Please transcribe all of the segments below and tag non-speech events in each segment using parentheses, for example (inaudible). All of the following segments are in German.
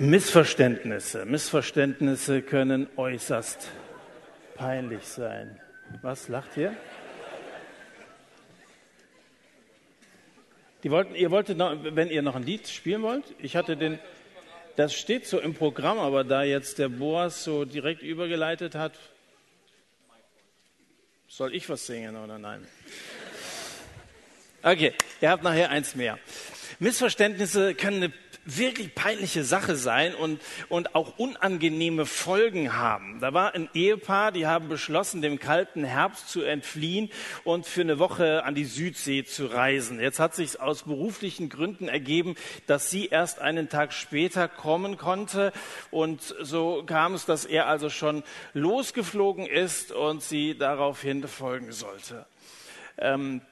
Missverständnisse. Missverständnisse können äußerst peinlich sein. Was lacht ihr? Die wollten, ihr wolltet noch, wenn ihr noch ein Lied spielen wollt, ich hatte den, das steht so im Programm, aber da jetzt der Boas so direkt übergeleitet hat, soll ich was singen oder nein? Okay, ihr habt nachher eins mehr. Missverständnisse können eine wirklich peinliche Sache sein und, und auch unangenehme Folgen haben. Da war ein Ehepaar, die haben beschlossen, dem kalten Herbst zu entfliehen und für eine Woche an die Südsee zu reisen. Jetzt hat sich aus beruflichen Gründen ergeben, dass sie erst einen Tag später kommen konnte und so kam es, dass er also schon losgeflogen ist und sie daraufhin folgen sollte. Ähm,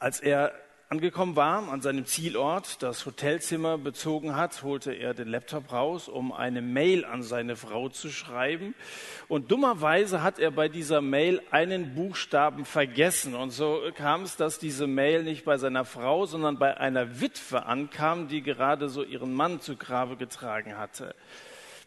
als er angekommen war, an seinem Zielort, das Hotelzimmer bezogen hat, holte er den Laptop raus, um eine Mail an seine Frau zu schreiben. Und dummerweise hat er bei dieser Mail einen Buchstaben vergessen. Und so kam es, dass diese Mail nicht bei seiner Frau, sondern bei einer Witwe ankam, die gerade so ihren Mann zu Grabe getragen hatte.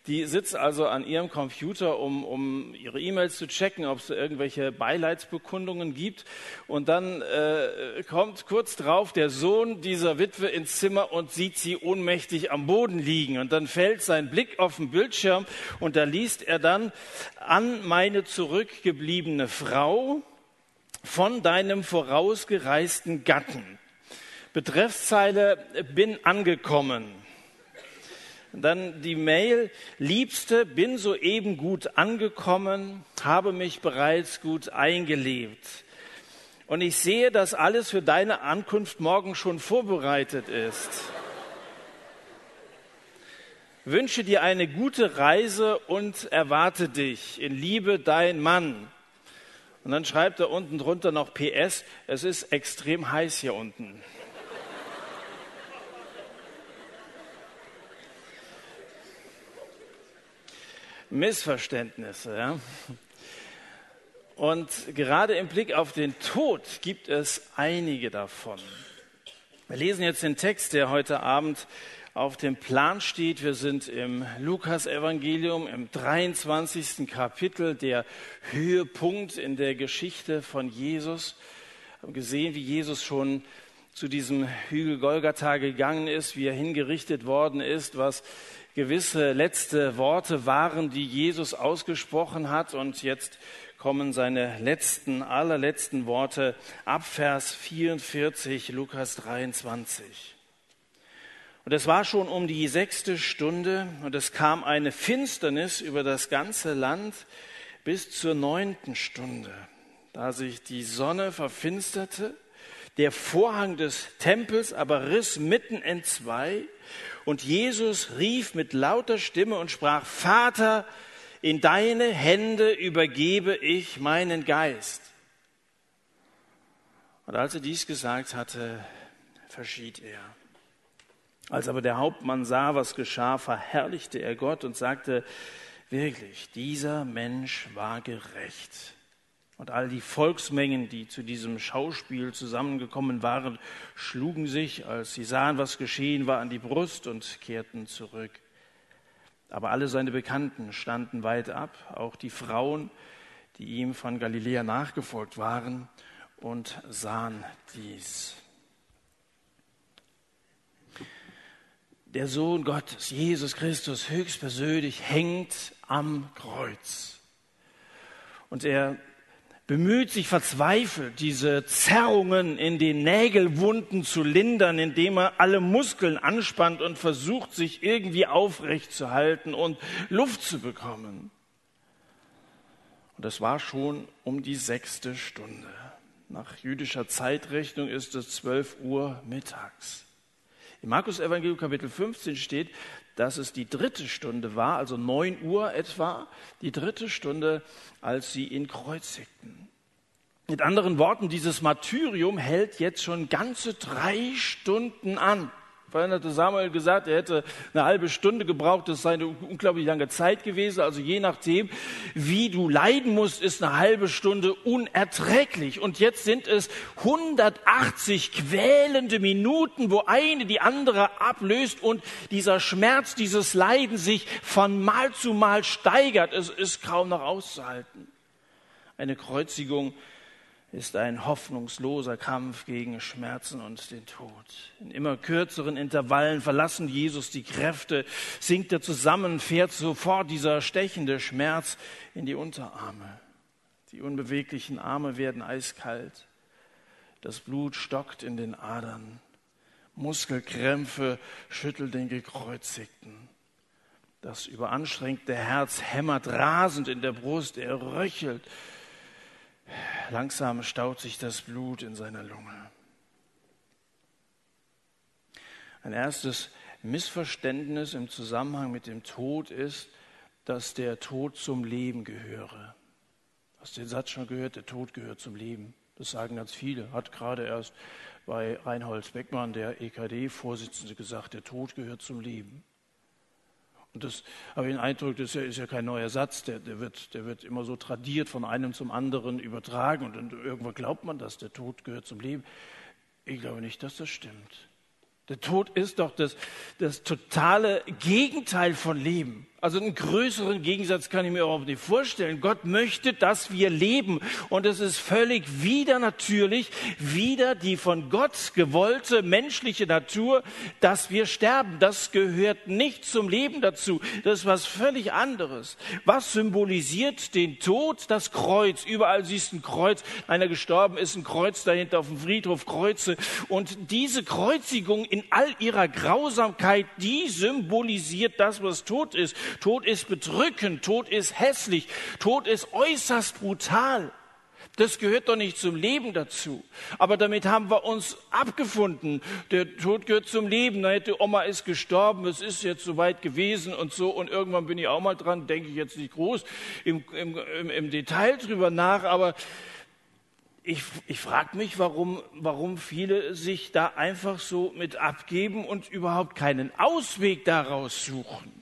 Die sitzt also an ihrem Computer, um, um ihre E-Mails zu checken, ob es irgendwelche Beileidsbekundungen gibt. Und dann äh, kommt kurz drauf der Sohn dieser Witwe ins Zimmer und sieht sie ohnmächtig am Boden liegen. Und dann fällt sein Blick auf den Bildschirm und da liest er dann an meine zurückgebliebene Frau von deinem vorausgereisten Gatten. Betreffszeile bin angekommen. Dann die Mail, Liebste, bin soeben gut angekommen, habe mich bereits gut eingelebt. Und ich sehe, dass alles für deine Ankunft morgen schon vorbereitet ist. Wünsche dir eine gute Reise und erwarte dich in Liebe dein Mann. Und dann schreibt er unten drunter noch PS, es ist extrem heiß hier unten. Missverständnisse. Ja? Und gerade im Blick auf den Tod gibt es einige davon. Wir lesen jetzt den Text, der heute Abend auf dem Plan steht. Wir sind im Lukas-Evangelium im 23. Kapitel, der Höhepunkt in der Geschichte von Jesus. Wir haben gesehen, wie Jesus schon zu diesem Hügel Golgatha gegangen ist, wie er hingerichtet worden ist, was gewisse letzte Worte waren, die Jesus ausgesprochen hat. Und jetzt kommen seine letzten, allerletzten Worte ab Vers 44, Lukas 23. Und es war schon um die sechste Stunde und es kam eine Finsternis über das ganze Land bis zur neunten Stunde, da sich die Sonne verfinsterte, der Vorhang des Tempels aber riss mitten in zwei und Jesus rief mit lauter Stimme und sprach, Vater, in deine Hände übergebe ich meinen Geist. Und als er dies gesagt hatte, verschied er. Als aber der Hauptmann sah, was geschah, verherrlichte er Gott und sagte, wirklich, dieser Mensch war gerecht. Und all die Volksmengen, die zu diesem Schauspiel zusammengekommen waren, schlugen sich, als sie sahen, was geschehen war, an die Brust und kehrten zurück. Aber alle seine Bekannten standen weit ab, auch die Frauen, die ihm von Galiläa nachgefolgt waren und sahen dies. Der Sohn Gottes, Jesus Christus, höchstpersönlich hängt am Kreuz. Und er bemüht sich verzweifelt, diese Zerrungen in den Nägelwunden zu lindern, indem er alle Muskeln anspannt und versucht, sich irgendwie aufrecht zu halten und Luft zu bekommen. Und es war schon um die sechste Stunde. Nach jüdischer Zeitrechnung ist es zwölf Uhr mittags. Im Markus Evangelium Kapitel 15 steht, dass es die dritte Stunde war, also neun Uhr etwa, die dritte Stunde, als sie ihn kreuzigten. Mit anderen Worten, dieses Martyrium hält jetzt schon ganze drei Stunden an. Vorhin hatte Samuel gesagt, er hätte eine halbe Stunde gebraucht. Das sei eine unglaublich lange Zeit gewesen. Also je nachdem, wie du leiden musst, ist eine halbe Stunde unerträglich. Und jetzt sind es 180 quälende Minuten, wo eine die andere ablöst und dieser Schmerz, dieses Leiden sich von Mal zu Mal steigert. Es ist kaum noch auszuhalten. Eine Kreuzigung ist ein hoffnungsloser Kampf gegen Schmerzen und den Tod. In immer kürzeren Intervallen verlassen Jesus die Kräfte, sinkt er zusammen, fährt sofort dieser stechende Schmerz in die Unterarme. Die unbeweglichen Arme werden eiskalt. Das Blut stockt in den Adern. Muskelkrämpfe schüttelt den Gekreuzigten. Das überanstrengte Herz hämmert rasend in der Brust, er röchelt Langsam staut sich das Blut in seiner Lunge. Ein erstes Missverständnis im Zusammenhang mit dem Tod ist, dass der Tod zum Leben gehöre. Hast du den Satz schon gehört? Der Tod gehört zum Leben. Das sagen ganz viele. Hat gerade erst bei Reinhold Beckmann, der EKD-Vorsitzende, gesagt, der Tod gehört zum Leben. Und das habe ich den Eindruck, das ist ja, kein neuer Satz, der, der, wird, der wird immer so tradiert von einem zum anderen übertragen und, und irgendwann glaubt man das, der Tod gehört zum Leben. Ich glaube nicht, dass das stimmt. Der Tod ist doch das, das totale Gegenteil von Leben. Also einen größeren Gegensatz kann ich mir überhaupt nicht vorstellen. Gott möchte, dass wir leben. Und es ist völlig wieder natürlich, wieder die von Gott gewollte menschliche Natur, dass wir sterben. Das gehört nicht zum Leben dazu. Das ist was völlig anderes. Was symbolisiert den Tod? Das Kreuz. Überall siehst du ein Kreuz. Einer gestorben ist, ein Kreuz dahinter auf dem Friedhof, Kreuze. Und diese Kreuzigung in all ihrer Grausamkeit, die symbolisiert das, was tot ist. Tod ist bedrückend, Tod ist hässlich, Tod ist äußerst brutal. Das gehört doch nicht zum Leben dazu. Aber damit haben wir uns abgefunden. Der Tod gehört zum Leben. Da hätte Oma ist gestorben, es ist jetzt soweit gewesen und so. Und irgendwann bin ich auch mal dran, denke ich jetzt nicht groß im, im, im, im Detail drüber nach. Aber ich, ich frage mich, warum, warum viele sich da einfach so mit abgeben und überhaupt keinen Ausweg daraus suchen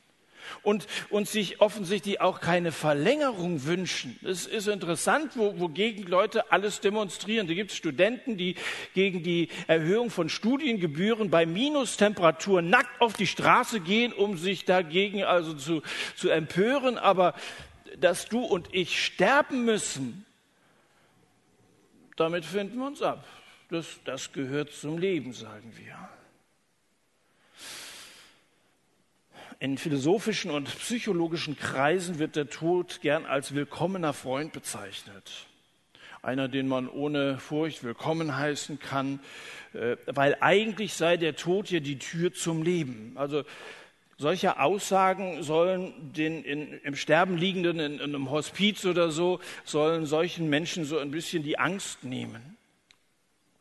und, und sich offensichtlich auch keine Verlängerung wünschen. Es ist interessant, wo, wogegen Leute alles demonstrieren. Da gibt es Studenten, die gegen die Erhöhung von Studiengebühren bei Minustemperaturen nackt auf die Straße gehen, um sich dagegen also zu, zu empören. Aber dass du und ich sterben müssen, damit finden wir uns ab. Das, das gehört zum Leben, sagen wir. In philosophischen und psychologischen Kreisen wird der Tod gern als willkommener Freund bezeichnet. Einer, den man ohne Furcht willkommen heißen kann, äh, weil eigentlich sei der Tod ja die Tür zum Leben. Also solche Aussagen sollen den in, im Sterben liegenden, in, in einem Hospiz oder so, sollen solchen Menschen so ein bisschen die Angst nehmen.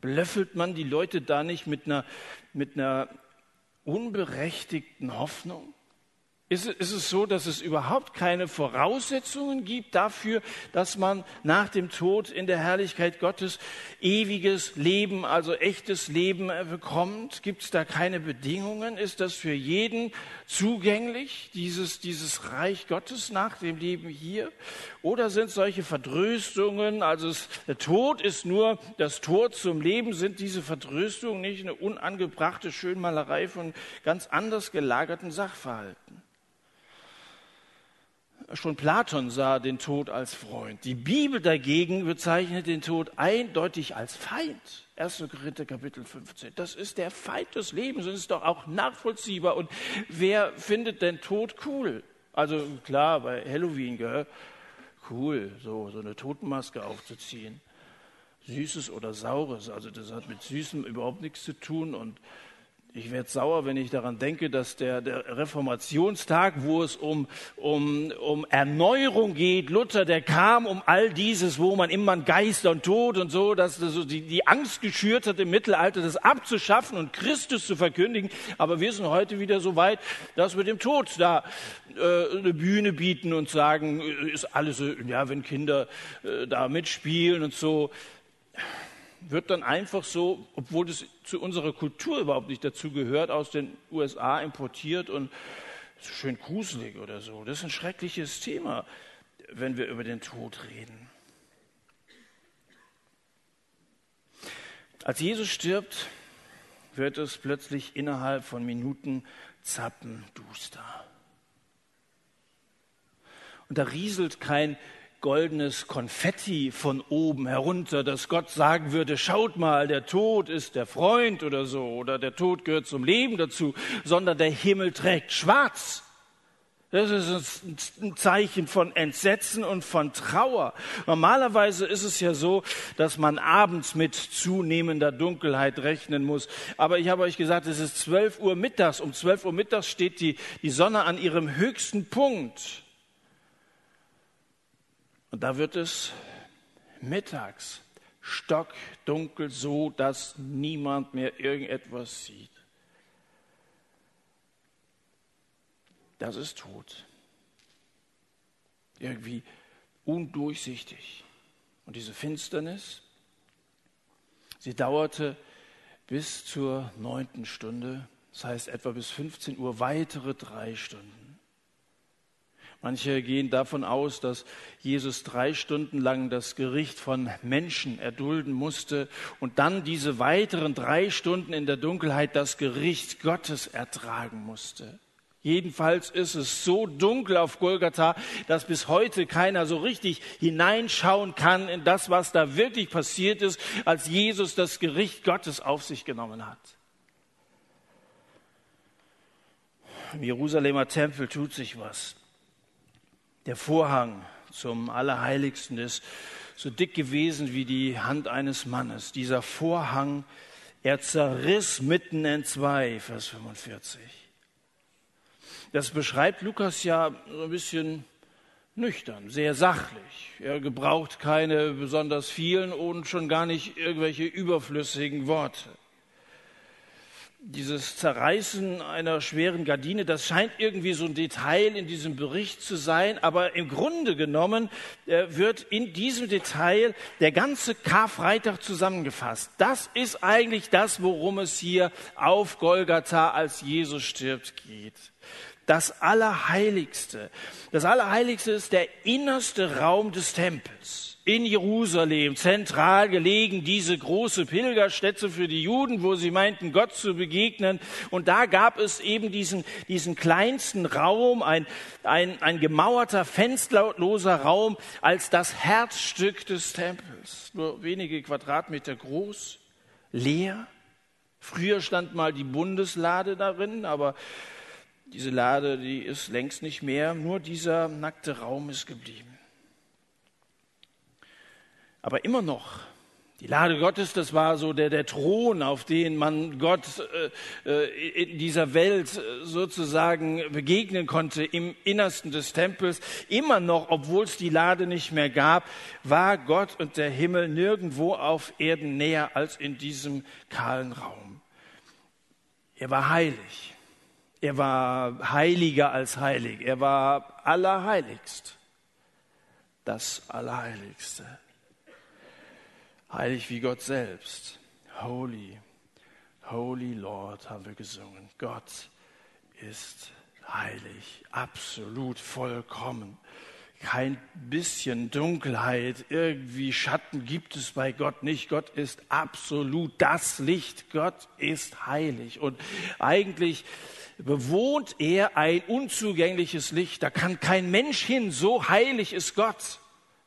Blöffelt man die Leute da nicht mit einer, mit einer unberechtigten Hoffnung? Ist, ist es so, dass es überhaupt keine Voraussetzungen gibt dafür, dass man nach dem Tod in der Herrlichkeit Gottes ewiges Leben, also echtes Leben bekommt? Gibt es da keine Bedingungen? Ist das für jeden zugänglich, dieses, dieses Reich Gottes nach dem Leben hier? Oder sind solche Verdröstungen, also es, der Tod ist nur das Tor zum Leben, sind diese Verdröstungen nicht eine unangebrachte Schönmalerei von ganz anders gelagerten Sachverhalten? Schon Platon sah den Tod als Freund. Die Bibel dagegen bezeichnet den Tod eindeutig als Feind. 1. Korinther Kapitel 15. Das ist der Feind des Lebens und ist doch auch nachvollziehbar. Und wer findet denn Tod cool? Also klar, bei Halloween, gell? cool, so, so eine Totenmaske aufzuziehen. Süßes oder Saures, also das hat mit Süßem überhaupt nichts zu tun und ich werde sauer, wenn ich daran denke, dass der, der Reformationstag, wo es um, um, um Erneuerung geht, Luther, der kam um all dieses, wo man immer Geister und Tod und so, dass das so die, die Angst geschürt hat im Mittelalter, das abzuschaffen und Christus zu verkündigen. Aber wir sind heute wieder so weit, dass wir dem Tod da äh, eine Bühne bieten und sagen, ist alles, ja, wenn Kinder äh, da mitspielen und so. Wird dann einfach so, obwohl es zu unserer Kultur überhaupt nicht dazu gehört, aus den USA importiert und schön gruselig oder so. Das ist ein schreckliches Thema, wenn wir über den Tod reden. Als Jesus stirbt, wird es plötzlich innerhalb von Minuten zappenduster. Und da rieselt kein goldenes Konfetti von oben herunter, dass Gott sagen würde, schaut mal, der Tod ist der Freund oder so, oder der Tod gehört zum Leben dazu, sondern der Himmel trägt schwarz. Das ist ein Zeichen von Entsetzen und von Trauer. Normalerweise ist es ja so, dass man abends mit zunehmender Dunkelheit rechnen muss. Aber ich habe euch gesagt, es ist 12 Uhr mittags. Um 12 Uhr mittags steht die, die Sonne an ihrem höchsten Punkt. Und da wird es mittags stockdunkel, so dass niemand mehr irgendetwas sieht. Das ist Tod. Irgendwie undurchsichtig. Und diese Finsternis, sie dauerte bis zur neunten Stunde, das heißt etwa bis 15 Uhr, weitere drei Stunden. Manche gehen davon aus, dass Jesus drei Stunden lang das Gericht von Menschen erdulden musste und dann diese weiteren drei Stunden in der Dunkelheit das Gericht Gottes ertragen musste. Jedenfalls ist es so dunkel auf Golgatha, dass bis heute keiner so richtig hineinschauen kann in das, was da wirklich passiert ist, als Jesus das Gericht Gottes auf sich genommen hat. Im Jerusalemer Tempel tut sich was. Der Vorhang zum Allerheiligsten ist so dick gewesen wie die Hand eines Mannes. Dieser Vorhang, er zerriss mitten in zwei, Vers 45. Das beschreibt Lukas ja so ein bisschen nüchtern, sehr sachlich. Er gebraucht keine besonders vielen und schon gar nicht irgendwelche überflüssigen Worte dieses Zerreißen einer schweren Gardine, das scheint irgendwie so ein Detail in diesem Bericht zu sein, aber im Grunde genommen äh, wird in diesem Detail der ganze Karfreitag zusammengefasst. Das ist eigentlich das, worum es hier auf Golgatha, als Jesus stirbt, geht. Das Allerheiligste. Das Allerheiligste ist der innerste Raum des Tempels in Jerusalem, zentral gelegen, diese große Pilgerstätte für die Juden, wo sie meinten, Gott zu begegnen. Und da gab es eben diesen, diesen kleinsten Raum, ein, ein, ein gemauerter, fensterloser Raum, als das Herzstück des Tempels. Nur wenige Quadratmeter groß, leer. Früher stand mal die Bundeslade darin, aber diese Lade, die ist längst nicht mehr. Nur dieser nackte Raum ist geblieben. Aber immer noch, die Lade Gottes, das war so der, der Thron, auf den man Gott äh, äh, in dieser Welt äh, sozusagen begegnen konnte, im Innersten des Tempels. Immer noch, obwohl es die Lade nicht mehr gab, war Gott und der Himmel nirgendwo auf Erden näher als in diesem kahlen Raum. Er war heilig. Er war heiliger als heilig. Er war allerheiligst. Das Allerheiligste heilig wie Gott selbst. Holy, Holy Lord haben wir gesungen. Gott ist heilig, absolut vollkommen. Kein bisschen Dunkelheit, irgendwie Schatten gibt es bei Gott nicht. Gott ist absolut das Licht. Gott ist heilig. Und eigentlich bewohnt er ein unzugängliches Licht. Da kann kein Mensch hin. So heilig ist Gott.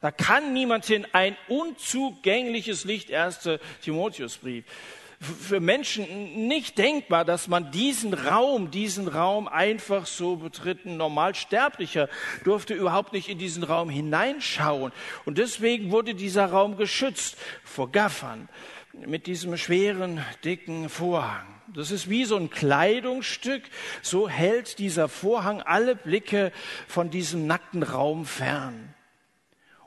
Da kann niemand hin. Ein unzugängliches Licht, 1. Timotheusbrief. Für Menschen nicht denkbar, dass man diesen Raum, diesen Raum einfach so betritt. Ein Normalsterblicher durfte überhaupt nicht in diesen Raum hineinschauen. Und deswegen wurde dieser Raum geschützt vor Gaffern mit diesem schweren, dicken Vorhang. Das ist wie so ein Kleidungsstück. So hält dieser Vorhang alle Blicke von diesem nackten Raum fern.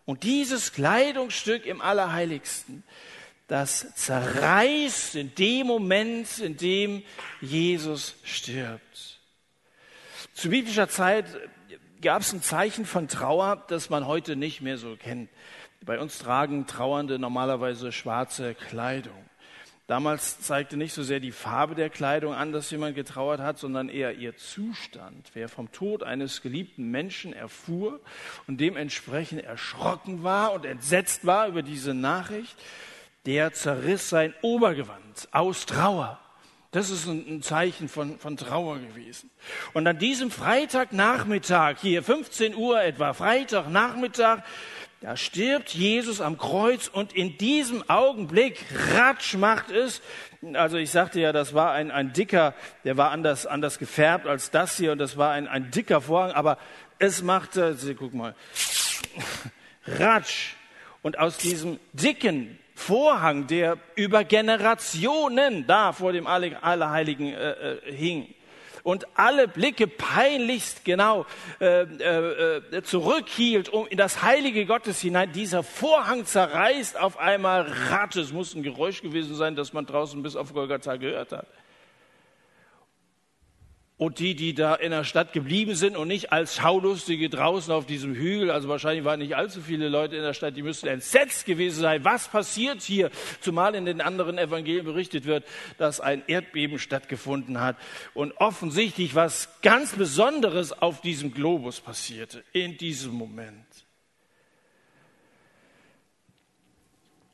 Und dieses Kleidungsstück im Allerheiligsten, das zerreißt in dem Moment, in dem Jesus stirbt. Zu biblischer Zeit gab es ein Zeichen von Trauer, das man heute nicht mehr so kennt. Bei uns tragen Trauernde normalerweise schwarze Kleidung. Damals zeigte nicht so sehr die Farbe der Kleidung an, dass jemand getrauert hat, sondern eher ihr Zustand. Wer vom Tod eines geliebten Menschen erfuhr und dementsprechend erschrocken war und entsetzt war über diese Nachricht, der zerriss sein Obergewand aus Trauer. Das ist ein, Zeichen von, von Trauer gewesen. Und an diesem Freitagnachmittag, hier 15 Uhr etwa, Freitagnachmittag, da stirbt Jesus am Kreuz und in diesem Augenblick, ratsch macht es, also ich sagte ja, das war ein, ein dicker, der war anders, anders gefärbt als das hier und das war ein, ein dicker Vorhang, aber es machte, guck mal, (laughs) ratsch. Und aus diesem dicken Vorhang, der über Generationen da vor dem Allerheiligen äh, äh, hing, und alle Blicke peinlichst genau äh, äh, zurückhielt, um in das Heilige Gottes hinein. Dieser Vorhang zerreißt auf einmal Rat. Es muss ein Geräusch gewesen sein, das man draußen bis auf Golgatha gehört hat. Und die, die da in der Stadt geblieben sind und nicht als Schaulustige draußen auf diesem Hügel, also wahrscheinlich waren nicht allzu viele Leute in der Stadt, die müssten entsetzt gewesen sein. Was passiert hier? Zumal in den anderen Evangelien berichtet wird, dass ein Erdbeben stattgefunden hat und offensichtlich was ganz Besonderes auf diesem Globus passierte in diesem Moment.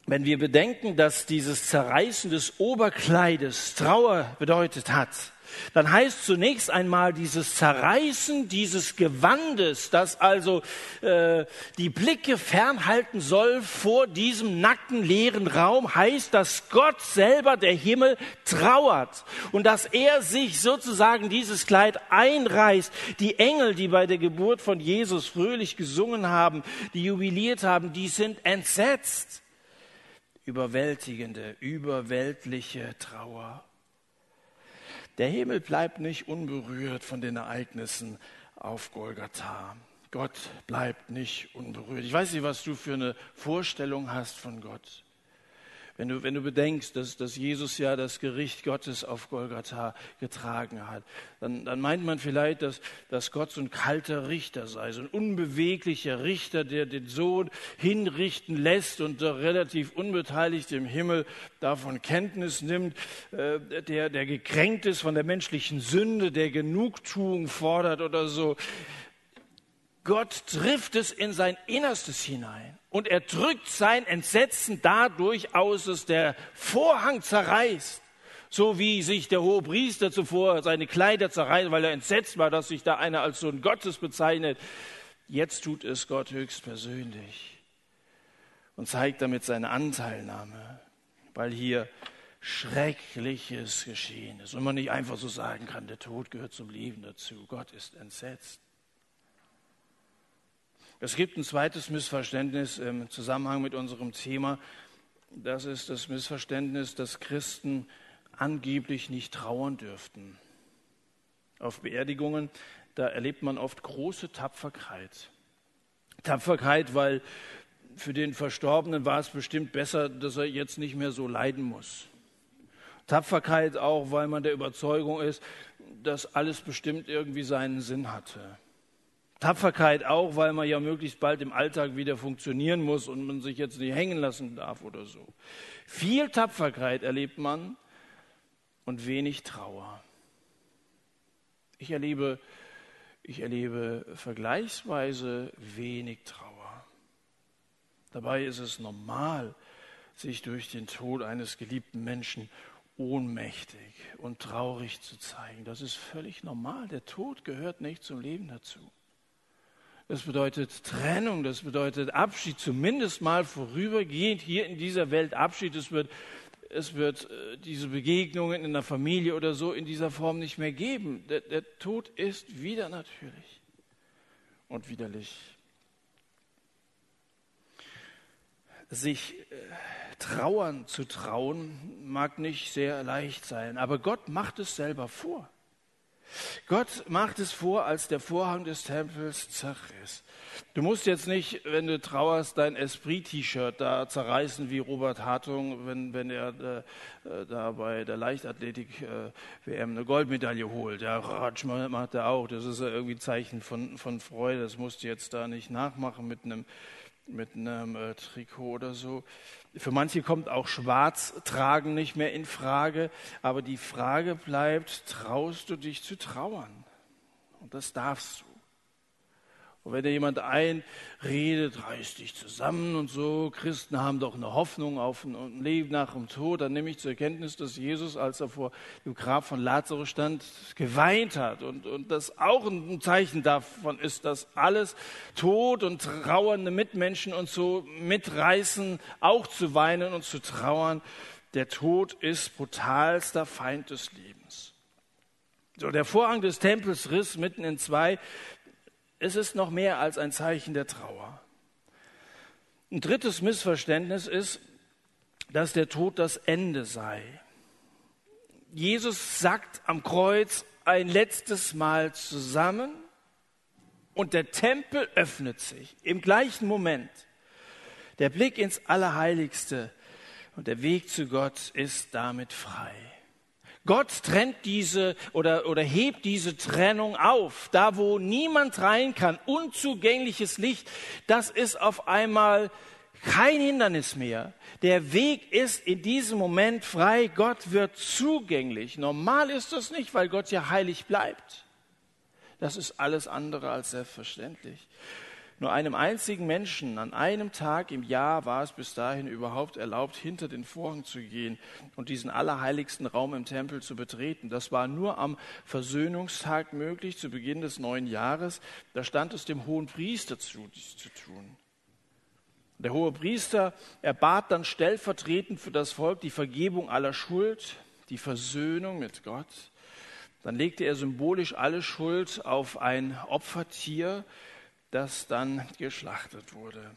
Wenn wir bedenken, dass dieses Zerreißen des Oberkleides Trauer bedeutet hat, dann heißt zunächst einmal dieses Zerreißen dieses Gewandes, das also äh, die Blicke fernhalten soll vor diesem nackten leeren Raum, heißt, dass Gott selber, der Himmel, trauert und dass er sich sozusagen dieses Kleid einreißt. Die Engel, die bei der Geburt von Jesus fröhlich gesungen haben, die jubiliert haben, die sind entsetzt. Überwältigende, überweltliche Trauer. Der Himmel bleibt nicht unberührt von den Ereignissen auf Golgatha. Gott bleibt nicht unberührt. Ich weiß nicht, was du für eine Vorstellung hast von Gott. Wenn du, wenn du bedenkst, dass, dass Jesus ja das Gericht Gottes auf Golgatha getragen hat, dann, dann meint man vielleicht, dass, dass Gott so ein kalter Richter sei, so ein unbeweglicher Richter, der den Sohn hinrichten lässt und relativ unbeteiligt im Himmel davon Kenntnis nimmt, äh, der, der gekränkt ist von der menschlichen Sünde, der Genugtuung fordert oder so. Gott trifft es in sein Innerstes hinein und er drückt sein Entsetzen dadurch aus, dass der Vorhang zerreißt. So wie sich der hohe Priester zuvor seine Kleider zerreißt, weil er entsetzt war, dass sich da einer als Sohn Gottes bezeichnet. Jetzt tut es Gott höchstpersönlich und zeigt damit seine Anteilnahme, weil hier Schreckliches geschehen ist und man nicht einfach so sagen kann, der Tod gehört zum Leben dazu. Gott ist entsetzt. Es gibt ein zweites Missverständnis im Zusammenhang mit unserem Thema. Das ist das Missverständnis, dass Christen angeblich nicht trauern dürften. Auf Beerdigungen, da erlebt man oft große Tapferkeit. Tapferkeit, weil für den Verstorbenen war es bestimmt besser, dass er jetzt nicht mehr so leiden muss. Tapferkeit auch, weil man der Überzeugung ist, dass alles bestimmt irgendwie seinen Sinn hatte. Tapferkeit auch, weil man ja möglichst bald im Alltag wieder funktionieren muss und man sich jetzt nicht hängen lassen darf oder so. Viel Tapferkeit erlebt man und wenig Trauer. Ich erlebe, ich erlebe vergleichsweise wenig Trauer. Dabei ist es normal, sich durch den Tod eines geliebten Menschen ohnmächtig und traurig zu zeigen. Das ist völlig normal. Der Tod gehört nicht zum Leben dazu. Das bedeutet Trennung, das bedeutet Abschied, zumindest mal vorübergehend hier in dieser Welt Abschied. Es wird, es wird äh, diese Begegnungen in der Familie oder so in dieser Form nicht mehr geben. Der, der Tod ist wieder natürlich und widerlich. Sich äh, trauern zu trauen mag nicht sehr leicht sein, aber Gott macht es selber vor. Gott macht es vor, als der Vorhang des Tempels zerriss. Du musst jetzt nicht, wenn du trauerst, dein Esprit-T-Shirt da zerreißen wie Robert Hartung, wenn, wenn er äh, da bei der Leichtathletik-WM äh, eine Goldmedaille holt. Ja, Ratsch macht er auch. Das ist irgendwie ein Zeichen von, von Freude. Das musst du jetzt da nicht nachmachen mit einem mit einem äh, Trikot oder so. Für manche kommt auch Schwarz tragen nicht mehr in Frage, aber die Frage bleibt, traust du dich zu trauern? Und das darfst du. Und wenn dir jemand einredet, reiß dich zusammen und so, Christen haben doch eine Hoffnung auf ein Leben nach dem Tod, dann nehme ich zur Kenntnis, dass Jesus, als er vor dem Grab von Lazarus stand, geweint hat und, und das auch ein Zeichen davon ist, dass alles Tod und trauernde Mitmenschen uns so mitreißen, auch zu weinen und zu trauern. Der Tod ist brutalster Feind des Lebens. So, der Vorhang des Tempels riss mitten in zwei es ist noch mehr als ein Zeichen der Trauer. Ein drittes Missverständnis ist, dass der Tod das Ende sei. Jesus sagt am Kreuz ein letztes Mal zusammen und der Tempel öffnet sich im gleichen Moment. Der Blick ins Allerheiligste und der Weg zu Gott ist damit frei. Gott trennt diese oder, oder hebt diese Trennung auf. Da, wo niemand rein kann, unzugängliches Licht, das ist auf einmal kein Hindernis mehr. Der Weg ist in diesem Moment frei. Gott wird zugänglich. Normal ist das nicht, weil Gott ja heilig bleibt. Das ist alles andere als selbstverständlich. Nur einem einzigen Menschen an einem Tag im Jahr war es bis dahin überhaupt erlaubt, hinter den Vorhang zu gehen und diesen allerheiligsten Raum im Tempel zu betreten. Das war nur am Versöhnungstag möglich, zu Beginn des neuen Jahres. Da stand es dem hohen Priester zu, dies zu tun. Der hohe Priester erbat dann stellvertretend für das Volk die Vergebung aller Schuld, die Versöhnung mit Gott. Dann legte er symbolisch alle Schuld auf ein Opfertier, das dann geschlachtet wurde.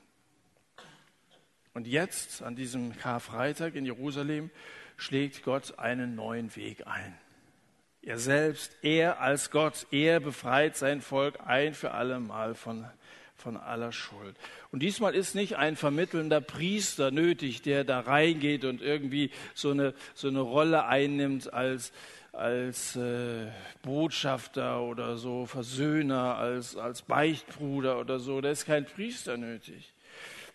Und jetzt, an diesem Karfreitag in Jerusalem, schlägt Gott einen neuen Weg ein. Er selbst, er als Gott, er befreit sein Volk ein für alle Mal von, von aller Schuld. Und diesmal ist nicht ein vermittelnder Priester nötig, der da reingeht und irgendwie so eine, so eine Rolle einnimmt als, als äh, Botschafter oder so, Versöhner, als, als Beichtbruder oder so. Da ist kein Priester nötig.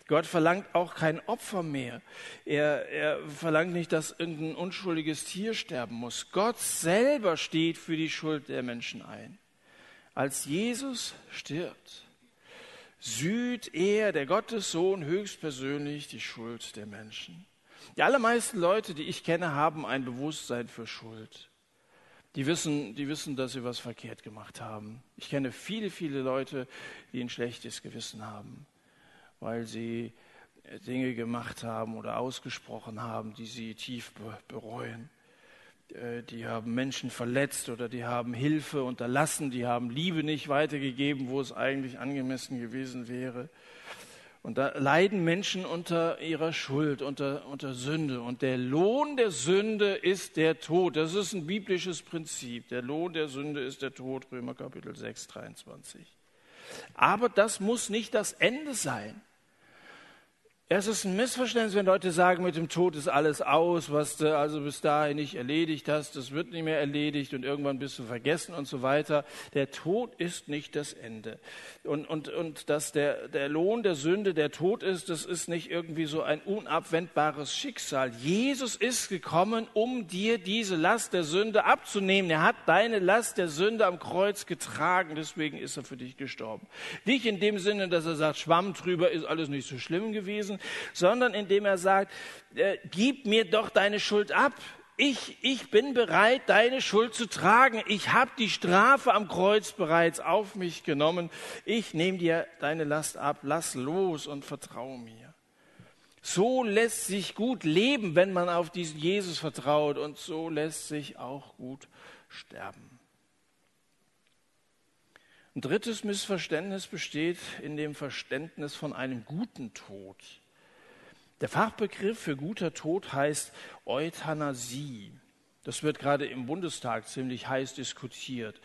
Gott verlangt auch kein Opfer mehr. Er, er verlangt nicht, dass irgendein unschuldiges Tier sterben muss. Gott selber steht für die Schuld der Menschen ein. Als Jesus stirbt, süht er, der Gottessohn, höchstpersönlich die Schuld der Menschen. Die allermeisten Leute, die ich kenne, haben ein Bewusstsein für Schuld. Die wissen, die wissen, dass sie was verkehrt gemacht haben. Ich kenne viele, viele Leute, die ein schlechtes Gewissen haben, weil sie äh, Dinge gemacht haben oder ausgesprochen haben, die sie tief bereuen. Äh, die haben Menschen verletzt oder die haben Hilfe unterlassen, die haben Liebe nicht weitergegeben, wo es eigentlich angemessen gewesen wäre. Und da leiden Menschen unter ihrer Schuld, unter, unter Sünde. Und der Lohn der Sünde ist der Tod. Das ist ein biblisches Prinzip. Der Lohn der Sünde ist der Tod, Römer Kapitel 6, 23. Aber das muss nicht das Ende sein. Es ist ein Missverständnis, wenn Leute sagen, mit dem Tod ist alles aus, was du also bis dahin nicht erledigt hast, das wird nicht mehr erledigt und irgendwann bist du vergessen und so weiter. Der Tod ist nicht das Ende. Und, und, und dass der, der Lohn der Sünde der Tod ist, das ist nicht irgendwie so ein unabwendbares Schicksal. Jesus ist gekommen, um dir diese Last der Sünde abzunehmen. Er hat deine Last der Sünde am Kreuz getragen, deswegen ist er für dich gestorben. Nicht in dem Sinne, dass er sagt, Schwamm drüber ist alles nicht so schlimm gewesen, sondern indem er sagt, äh, gib mir doch deine Schuld ab. Ich, ich bin bereit, deine Schuld zu tragen. Ich habe die Strafe am Kreuz bereits auf mich genommen. Ich nehme dir deine Last ab. Lass los und vertraue mir. So lässt sich gut leben, wenn man auf diesen Jesus vertraut. Und so lässt sich auch gut sterben. Ein drittes Missverständnis besteht in dem Verständnis von einem guten Tod. Der Fachbegriff für guter Tod heißt Euthanasie. Das wird gerade im Bundestag ziemlich heiß diskutiert,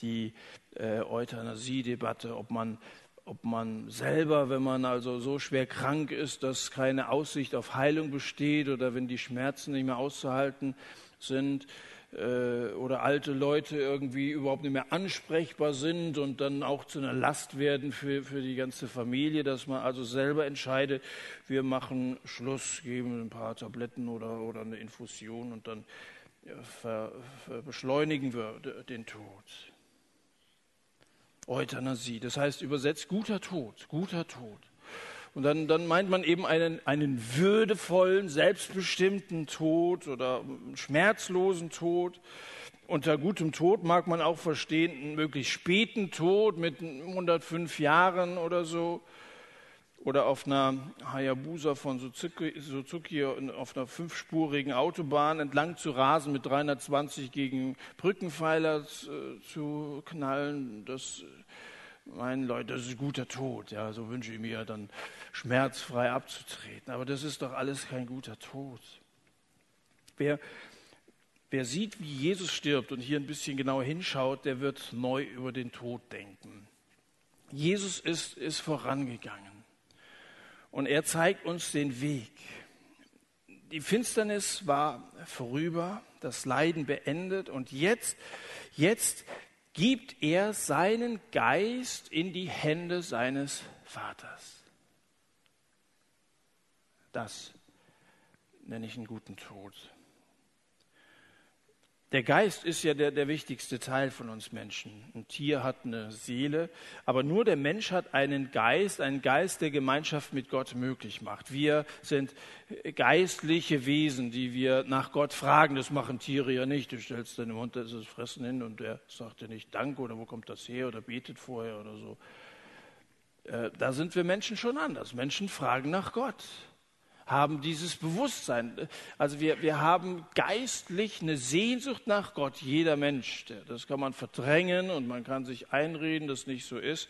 die äh, Euthanasie-Debatte, ob man, ob man selber, wenn man also so schwer krank ist, dass keine Aussicht auf Heilung besteht oder wenn die Schmerzen nicht mehr auszuhalten sind, äh, oder alte Leute irgendwie überhaupt nicht mehr ansprechbar sind und dann auch zu einer Last werden für, für die ganze Familie, dass man also selber entscheidet, wir machen Schluss, geben ein paar Tabletten oder, oder eine Infusion und dann ja, ver, ver beschleunigen wir den Tod. Euthanasie, das heißt übersetzt guter Tod, guter Tod. Und dann, dann meint man eben einen, einen würdevollen, selbstbestimmten Tod oder schmerzlosen Tod. Unter gutem Tod mag man auch verstehen, einen möglichst späten Tod mit 105 Jahren oder so. Oder auf einer Hayabusa von Suzuki, auf einer fünfspurigen Autobahn entlang zu rasen, mit 320 gegen Brückenpfeiler zu, zu knallen. Das meinen Leute, das ist ein guter Tod. Ja, so wünsche ich mir dann schmerzfrei abzutreten. Aber das ist doch alles kein guter Tod. Wer, wer sieht, wie Jesus stirbt und hier ein bisschen genauer hinschaut, der wird neu über den Tod denken. Jesus ist, ist vorangegangen und er zeigt uns den Weg. Die Finsternis war vorüber, das Leiden beendet und jetzt, jetzt gibt er seinen Geist in die Hände seines Vaters. Das nenne ich einen guten Tod. Der Geist ist ja der, der wichtigste Teil von uns Menschen. Ein Tier hat eine Seele, aber nur der Mensch hat einen Geist, einen Geist, der Gemeinschaft mit Gott möglich macht. Wir sind geistliche Wesen, die wir nach Gott fragen. Das machen Tiere ja nicht. Du stellst deinem Hund das Fressen hin und der sagt dir nicht Dank oder wo kommt das her oder betet vorher oder so. Äh, da sind wir Menschen schon anders. Menschen fragen nach Gott haben dieses Bewusstsein. Also wir, wir haben geistlich eine Sehnsucht nach Gott, jeder Mensch. Das kann man verdrängen und man kann sich einreden, dass nicht so ist.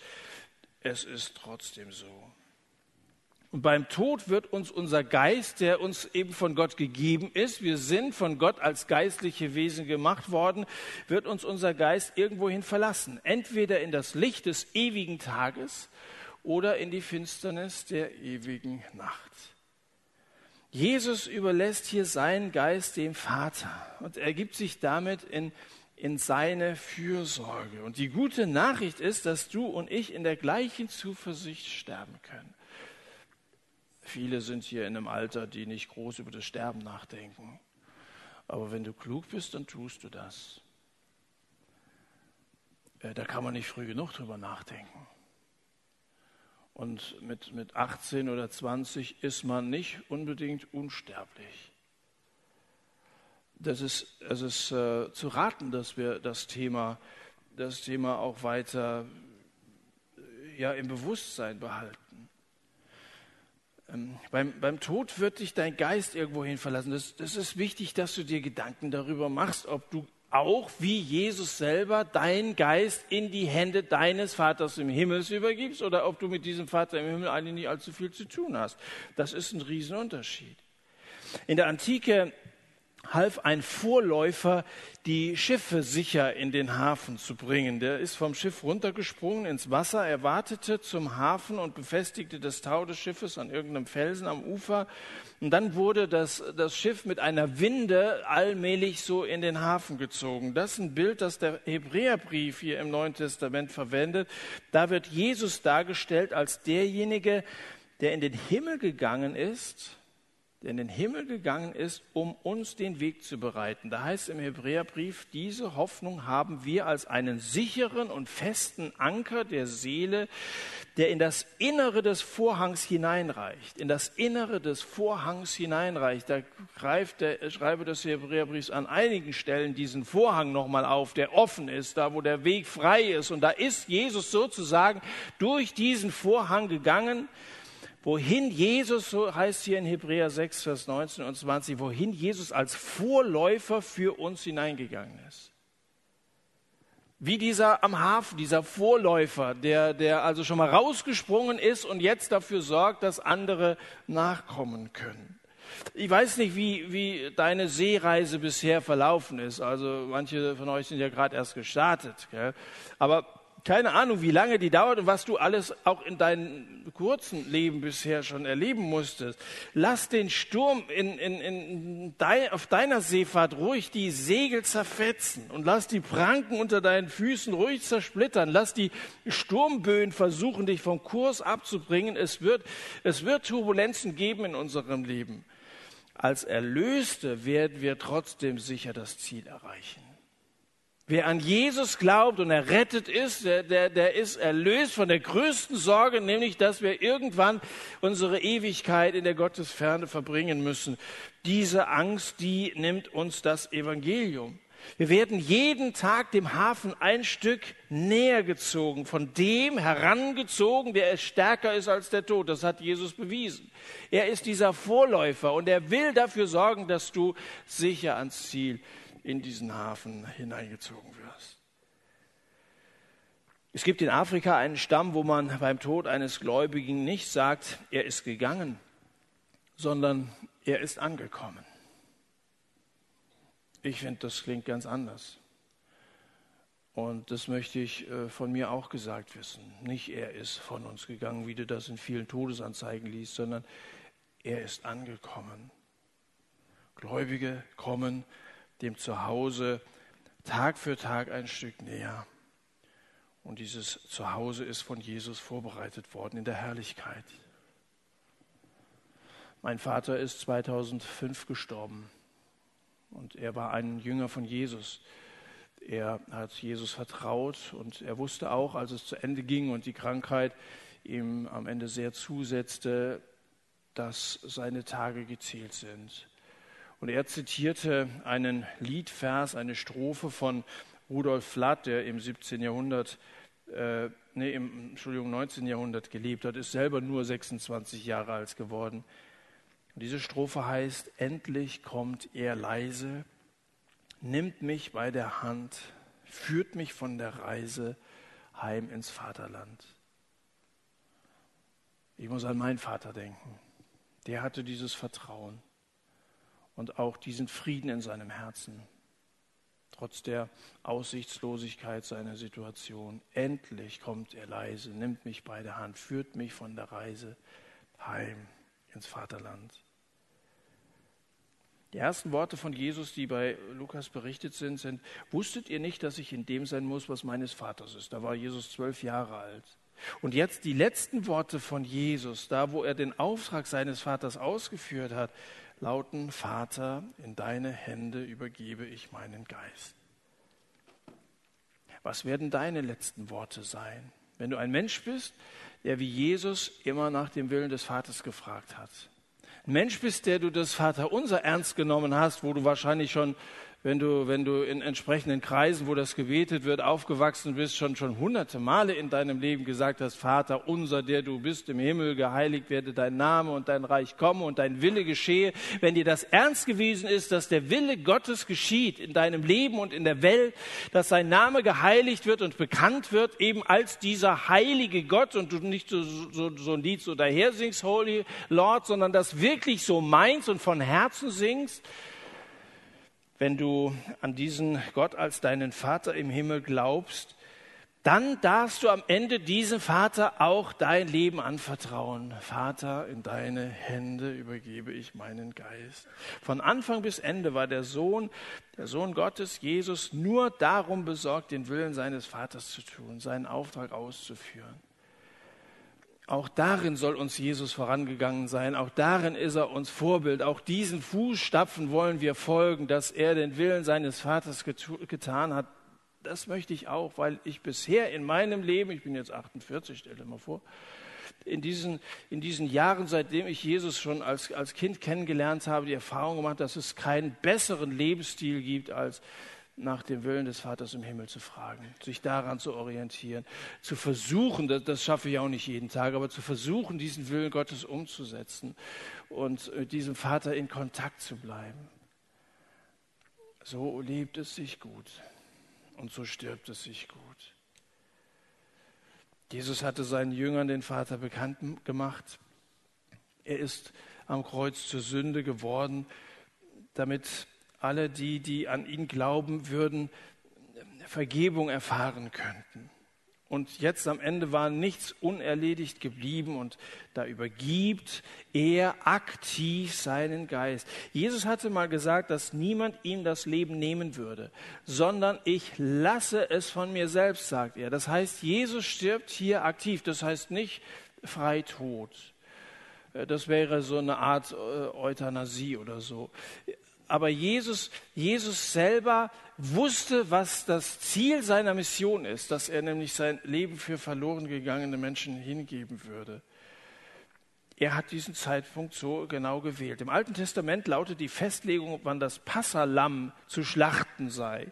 Es ist trotzdem so. Und beim Tod wird uns unser Geist, der uns eben von Gott gegeben ist, wir sind von Gott als geistliche Wesen gemacht worden, wird uns unser Geist irgendwohin verlassen. Entweder in das Licht des ewigen Tages oder in die Finsternis der ewigen Nacht. Jesus überlässt hier seinen Geist dem Vater und er gibt sich damit in, in seine Fürsorge. Und die gute Nachricht ist, dass du und ich in der gleichen Zuversicht sterben können. Viele sind hier in einem Alter, die nicht groß über das Sterben nachdenken. Aber wenn du klug bist, dann tust du das. Äh, da kann man nicht früh genug drüber nachdenken. Und mit, mit 18 oder 20 ist man nicht unbedingt unsterblich. Das ist, es ist äh, zu raten, dass wir das Thema, das Thema auch weiter ja, im Bewusstsein behalten. Ähm, beim, beim Tod wird dich dein Geist irgendwohin verlassen. Das, das ist wichtig, dass du dir Gedanken darüber machst, ob du auch wie Jesus selber deinen Geist in die Hände deines Vaters im Himmel übergibst oder ob du mit diesem Vater im Himmel eigentlich nicht allzu viel zu tun hast. Das ist ein Riesenunterschied. In der Antike half ein Vorläufer, die Schiffe sicher in den Hafen zu bringen. Der ist vom Schiff runtergesprungen ins Wasser, er wartete zum Hafen und befestigte das Tau des Schiffes an irgendeinem Felsen am Ufer. Und dann wurde das, das Schiff mit einer Winde allmählich so in den Hafen gezogen. Das ist ein Bild, das der Hebräerbrief hier im Neuen Testament verwendet. Da wird Jesus dargestellt als derjenige, der in den Himmel gegangen ist der in den Himmel gegangen ist, um uns den Weg zu bereiten. Da heißt im Hebräerbrief, diese Hoffnung haben wir als einen sicheren und festen Anker der Seele, der in das Innere des Vorhangs hineinreicht. In das Innere des Vorhangs hineinreicht. Da greift der Schreiber des Hebräerbriefs an einigen Stellen diesen Vorhang nochmal auf, der offen ist, da wo der Weg frei ist. Und da ist Jesus sozusagen durch diesen Vorhang gegangen, wohin Jesus, so heißt hier in Hebräer 6, Vers 19 und 20, wohin Jesus als Vorläufer für uns hineingegangen ist. Wie dieser am Hafen, dieser Vorläufer, der, der also schon mal rausgesprungen ist und jetzt dafür sorgt, dass andere nachkommen können. Ich weiß nicht, wie, wie deine Seereise bisher verlaufen ist. Also manche von euch sind ja gerade erst gestartet. Gell? Aber keine Ahnung, wie lange die dauert und was du alles auch in deinem kurzen Leben bisher schon erleben musstest. Lass den Sturm in, in, in dein, auf deiner Seefahrt ruhig die Segel zerfetzen und lass die Pranken unter deinen Füßen ruhig zersplittern. Lass die Sturmböen versuchen, dich vom Kurs abzubringen. Es wird, es wird Turbulenzen geben in unserem Leben. Als Erlöste werden wir trotzdem sicher das Ziel erreichen. Wer an Jesus glaubt und errettet ist, der, der, der ist erlöst von der größten Sorge, nämlich, dass wir irgendwann unsere Ewigkeit in der Gottesferne verbringen müssen. Diese Angst, die nimmt uns das Evangelium. Wir werden jeden Tag dem Hafen ein Stück näher gezogen, von dem herangezogen, der stärker ist als der Tod. Das hat Jesus bewiesen. Er ist dieser Vorläufer und er will dafür sorgen, dass du sicher ans Ziel in diesen Hafen hineingezogen wirst. Es gibt in Afrika einen Stamm, wo man beim Tod eines Gläubigen nicht sagt, er ist gegangen, sondern er ist angekommen. Ich finde, das klingt ganz anders. Und das möchte ich äh, von mir auch gesagt wissen. Nicht er ist von uns gegangen, wie du das in vielen Todesanzeigen liest, sondern er ist angekommen. Gläubige kommen dem Zuhause Tag für Tag ein Stück näher. Und dieses Zuhause ist von Jesus vorbereitet worden in der Herrlichkeit. Mein Vater ist 2005 gestorben und er war ein Jünger von Jesus. Er hat Jesus vertraut und er wusste auch, als es zu Ende ging und die Krankheit ihm am Ende sehr zusetzte, dass seine Tage gezählt sind. Und er zitierte einen Liedvers, eine Strophe von Rudolf Flatt, der im 17. Jahrhundert, äh, nee, im Entschuldigung, 19. Jahrhundert gelebt hat, ist selber nur 26 Jahre alt geworden. Und diese Strophe heißt, endlich kommt er leise, nimmt mich bei der Hand, führt mich von der Reise heim ins Vaterland. Ich muss an meinen Vater denken. Der hatte dieses Vertrauen und auch diesen Frieden in seinem Herzen, trotz der Aussichtslosigkeit seiner Situation. Endlich kommt er leise, nimmt mich bei der Hand, führt mich von der Reise heim ins Vaterland. Die ersten Worte von Jesus, die bei Lukas berichtet sind, sind, wusstet ihr nicht, dass ich in dem sein muss, was meines Vaters ist? Da war Jesus zwölf Jahre alt. Und jetzt die letzten Worte von Jesus, da wo er den Auftrag seines Vaters ausgeführt hat, lauten, Vater, in deine Hände übergebe ich meinen Geist. Was werden deine letzten Worte sein, wenn du ein Mensch bist, der wie Jesus immer nach dem Willen des Vaters gefragt hat? Ein Mensch bist, der du das Vaterunser ernst genommen hast, wo du wahrscheinlich schon wenn du, wenn du in entsprechenden Kreisen, wo das gebetet wird, aufgewachsen bist, schon, schon hunderte Male in deinem Leben gesagt hast, Vater unser, der du bist im Himmel, geheiligt werde dein Name und dein Reich komme und dein Wille geschehe. Wenn dir das ernst gewesen ist, dass der Wille Gottes geschieht in deinem Leben und in der Welt, dass sein Name geheiligt wird und bekannt wird, eben als dieser heilige Gott und du nicht so, so, so ein Lied so daher singst, Holy Lord, sondern das wirklich so meinst und von Herzen singst, wenn du an diesen Gott als deinen Vater im Himmel glaubst, dann darfst du am Ende diesem Vater auch dein Leben anvertrauen. Vater, in deine Hände übergebe ich meinen Geist. Von Anfang bis Ende war der Sohn, der Sohn Gottes, Jesus, nur darum besorgt, den Willen seines Vaters zu tun, seinen Auftrag auszuführen. Auch darin soll uns Jesus vorangegangen sein. Auch darin ist er uns Vorbild. Auch diesen Fußstapfen wollen wir folgen, dass er den Willen seines Vaters getan hat. Das möchte ich auch, weil ich bisher in meinem Leben, ich bin jetzt 48, stell dir mal vor, in diesen, in diesen Jahren, seitdem ich Jesus schon als, als Kind kennengelernt habe, die Erfahrung gemacht, dass es keinen besseren Lebensstil gibt, als nach dem Willen des Vaters im Himmel zu fragen, sich daran zu orientieren, zu versuchen, das, das schaffe ich auch nicht jeden Tag, aber zu versuchen, diesen Willen Gottes umzusetzen und mit diesem Vater in Kontakt zu bleiben. So lebt es sich gut und so stirbt es sich gut. Jesus hatte seinen Jüngern den Vater bekannt gemacht. Er ist am Kreuz zur Sünde geworden, damit alle die, die an ihn glauben würden, Vergebung erfahren könnten. Und jetzt am Ende war nichts unerledigt geblieben und da übergibt er aktiv seinen Geist. Jesus hatte mal gesagt, dass niemand ihm das Leben nehmen würde, sondern ich lasse es von mir selbst, sagt er. Das heißt, Jesus stirbt hier aktiv. Das heißt nicht Freitod. Äh, das wäre so eine Art äh, Euthanasie oder so aber Jesus, Jesus selber wusste, was das Ziel seiner Mission ist, dass er nämlich sein Leben für verloren gegangene Menschen hingeben würde. Er hat diesen Zeitpunkt so genau gewählt. Im Alten Testament lautet die Festlegung, wann das Passalam zu schlachten sei.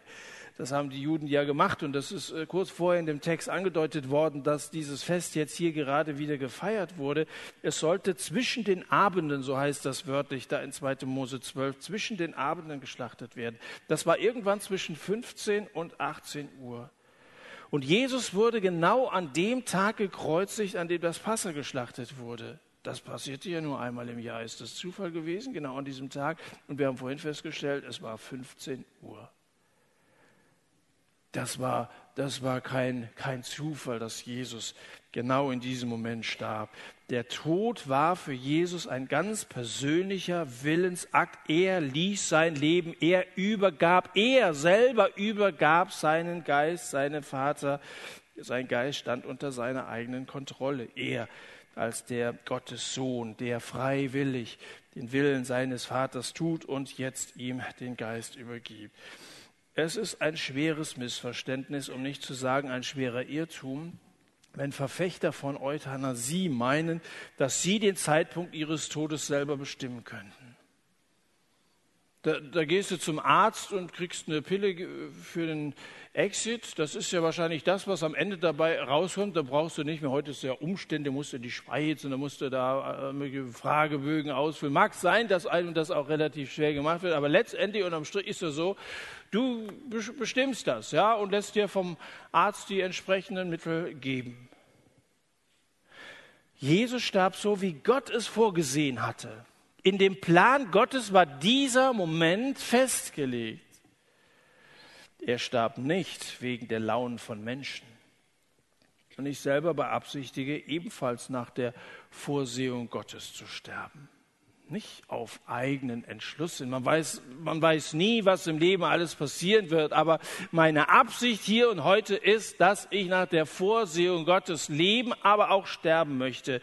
Das haben die Juden ja gemacht und das ist äh, kurz vorher in dem Text angedeutet worden, dass dieses Fest jetzt hier gerade wieder gefeiert wurde. Es sollte zwischen den Abenden, so heißt das wörtlich da in 2. Mose 12, zwischen den Abenden geschlachtet werden. Das war irgendwann zwischen 15 und 18 Uhr. Und Jesus wurde genau an dem Tag gekreuzigt, an dem das Passa geschlachtet wurde. Das passierte ja nur einmal im Jahr. Ist das Zufall gewesen? Genau an diesem Tag. Und wir haben vorhin festgestellt, es war 15 Uhr. Das war, das war kein, kein Zufall, dass Jesus genau in diesem Moment starb. Der Tod war für Jesus ein ganz persönlicher Willensakt. Er ließ sein Leben, er übergab, er selber übergab seinen Geist, seinen Vater. Sein Geist stand unter seiner eigenen Kontrolle. Er als der Gottes Sohn, der freiwillig den Willen seines Vaters tut und jetzt ihm den Geist übergibt. Es ist ein schweres Missverständnis, um nicht zu sagen ein schwerer Irrtum, wenn Verfechter von Euthanasie meinen, dass sie den Zeitpunkt ihres Todes selber bestimmen könnten. Da, da, gehst du zum Arzt und kriegst eine Pille für den Exit. Das ist ja wahrscheinlich das, was am Ende dabei rauskommt. Da brauchst du nicht mehr. Heute ist ja Umstände, musst du in die Schweiz und da musst du da äh, Fragebögen ausfüllen. Mag sein, dass einem das auch relativ schwer gemacht wird, aber letztendlich unterm Strich ist es so, du bestimmst das, ja, und lässt dir vom Arzt die entsprechenden Mittel geben. Jesus starb so, wie Gott es vorgesehen hatte. In dem Plan Gottes war dieser Moment festgelegt. Er starb nicht wegen der Launen von Menschen. Und ich selber beabsichtige ebenfalls nach der Vorsehung Gottes zu sterben. Nicht auf eigenen Entschluss Man weiß, man weiß nie, was im Leben alles passieren wird. Aber meine Absicht hier und heute ist, dass ich nach der Vorsehung Gottes leben, aber auch sterben möchte.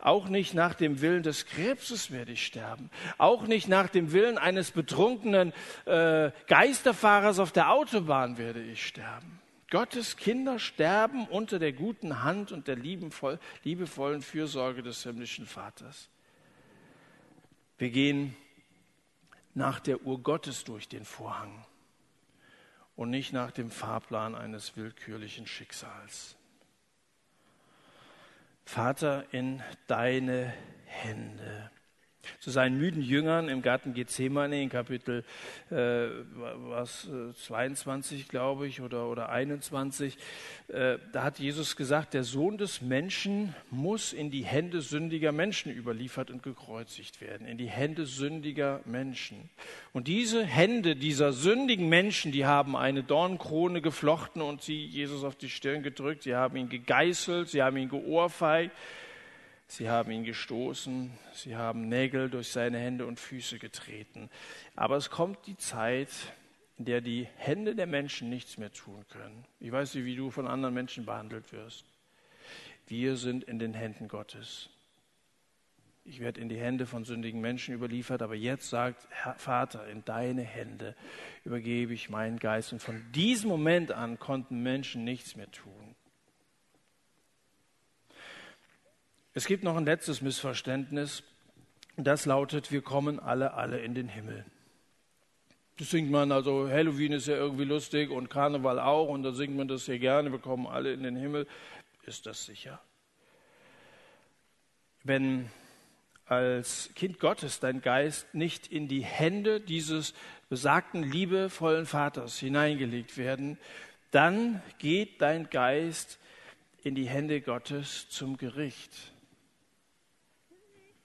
Auch nicht nach dem Willen des Krebses werde ich sterben. Auch nicht nach dem Willen eines betrunkenen äh, Geisterfahrers auf der Autobahn werde ich sterben. Gottes Kinder sterben unter der guten Hand und der liebevollen Fürsorge des himmlischen Vaters. Wir gehen nach der Uhr Gottes durch den Vorhang und nicht nach dem Fahrplan eines willkürlichen Schicksals. Vater, in deine Hände zu seinen müden Jüngern im Garten Gethsemane in Kapitel äh, was, 22, äh, glaube ich, oder, oder 21. Äh, da hat Jesus gesagt, der Sohn des Menschen muss in die Hände sündiger Menschen überliefert und gekreuzigt werden. In die Hände sündiger Menschen. Und diese Hände dieser sündigen Menschen, die haben eine Dornkrone geflochten und sie Jesus auf die Stirn gedrückt. Sie haben ihn gegeißelt, sie haben ihn geohrfeigt. Sie haben ihn gestoßen, sie haben Nägel durch seine Hände und Füße getreten. Aber es kommt die Zeit, in der die Hände der Menschen nichts mehr tun können. Ich weiß nicht, wie du von anderen Menschen behandelt wirst. Wir sind in den Händen Gottes. Ich werde in die Hände von sündigen Menschen überliefert, aber jetzt sagt Herr, Vater, in deine Hände übergebe ich meinen Geist. Und von diesem Moment an konnten Menschen nichts mehr tun. Es gibt noch ein letztes Missverständnis. Das lautet, wir kommen alle, alle in den Himmel. Das singt man, also Halloween ist ja irgendwie lustig und Karneval auch und da singt man das sehr gerne, wir kommen alle in den Himmel. Ist das sicher? Wenn als Kind Gottes dein Geist nicht in die Hände dieses besagten liebevollen Vaters hineingelegt werden, dann geht dein Geist in die Hände Gottes zum Gericht.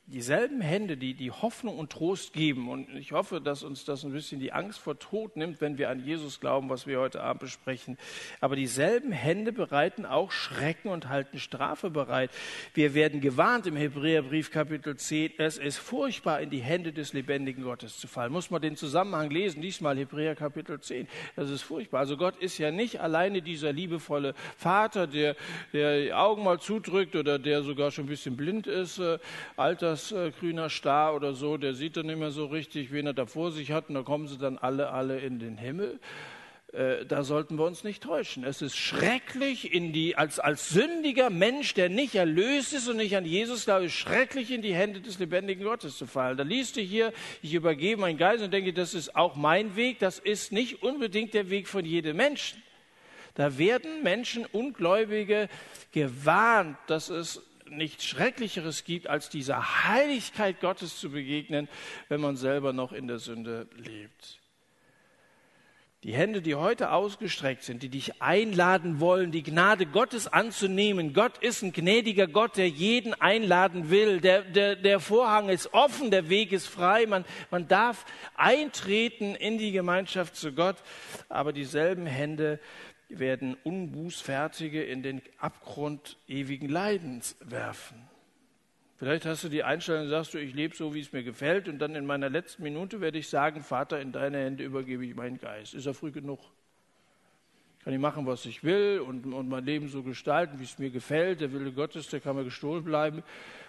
Dieselben Hände, die die Hoffnung und Trost geben. Und ich hoffe, dass uns das ein bisschen die Angst vor Tod nimmt, wenn wir an Jesus glauben, was wir heute Abend besprechen. Aber dieselben Hände bereiten auch Schrecken und halten Strafe bereit. Wir werden gewarnt im Hebräerbrief Kapitel 10, es ist furchtbar, in die Hände des lebendigen Gottes zu fallen. Muss man den Zusammenhang lesen, diesmal Hebräer Kapitel 10. Das ist furchtbar. Also Gott ist ja nicht alleine dieser liebevolle Vater, der, der die Augen mal zudrückt oder der sogar schon ein bisschen blind ist, äh, alter das äh, grüner Star oder so, der sieht dann immer so richtig, wen er da vor sich hat, und da kommen sie dann alle, alle in den Himmel. Äh, da sollten wir uns nicht täuschen. Es ist schrecklich, in die, als, als sündiger Mensch, der nicht erlöst ist und nicht an Jesus glaube ich, schrecklich in die Hände des lebendigen Gottes zu fallen. Da liest du hier, ich übergebe meinen Geist und denke, das ist auch mein Weg. Das ist nicht unbedingt der Weg von jedem Menschen. Da werden Menschen, Ungläubige, gewarnt, dass es nichts Schrecklicheres gibt, als dieser Heiligkeit Gottes zu begegnen, wenn man selber noch in der Sünde lebt. Die Hände, die heute ausgestreckt sind, die dich einladen wollen, die Gnade Gottes anzunehmen. Gott ist ein gnädiger Gott, der jeden einladen will. Der, der, der Vorhang ist offen, der Weg ist frei. Man, man darf eintreten in die Gemeinschaft zu Gott. Aber dieselben Hände werden Unbußfertige in den Abgrund ewigen Leidens werfen. Vielleicht hast du die Einstellung, sagst du, ich lebe so, wie es mir gefällt, und dann in meiner letzten Minute werde ich sagen, Vater, in deine Hände übergebe ich meinen Geist. Ist er früh genug? Kann ich machen, was ich will und, und mein Leben so gestalten, wie es mir gefällt. Der Wille Gottes, der kann mir gestohlen bleiben.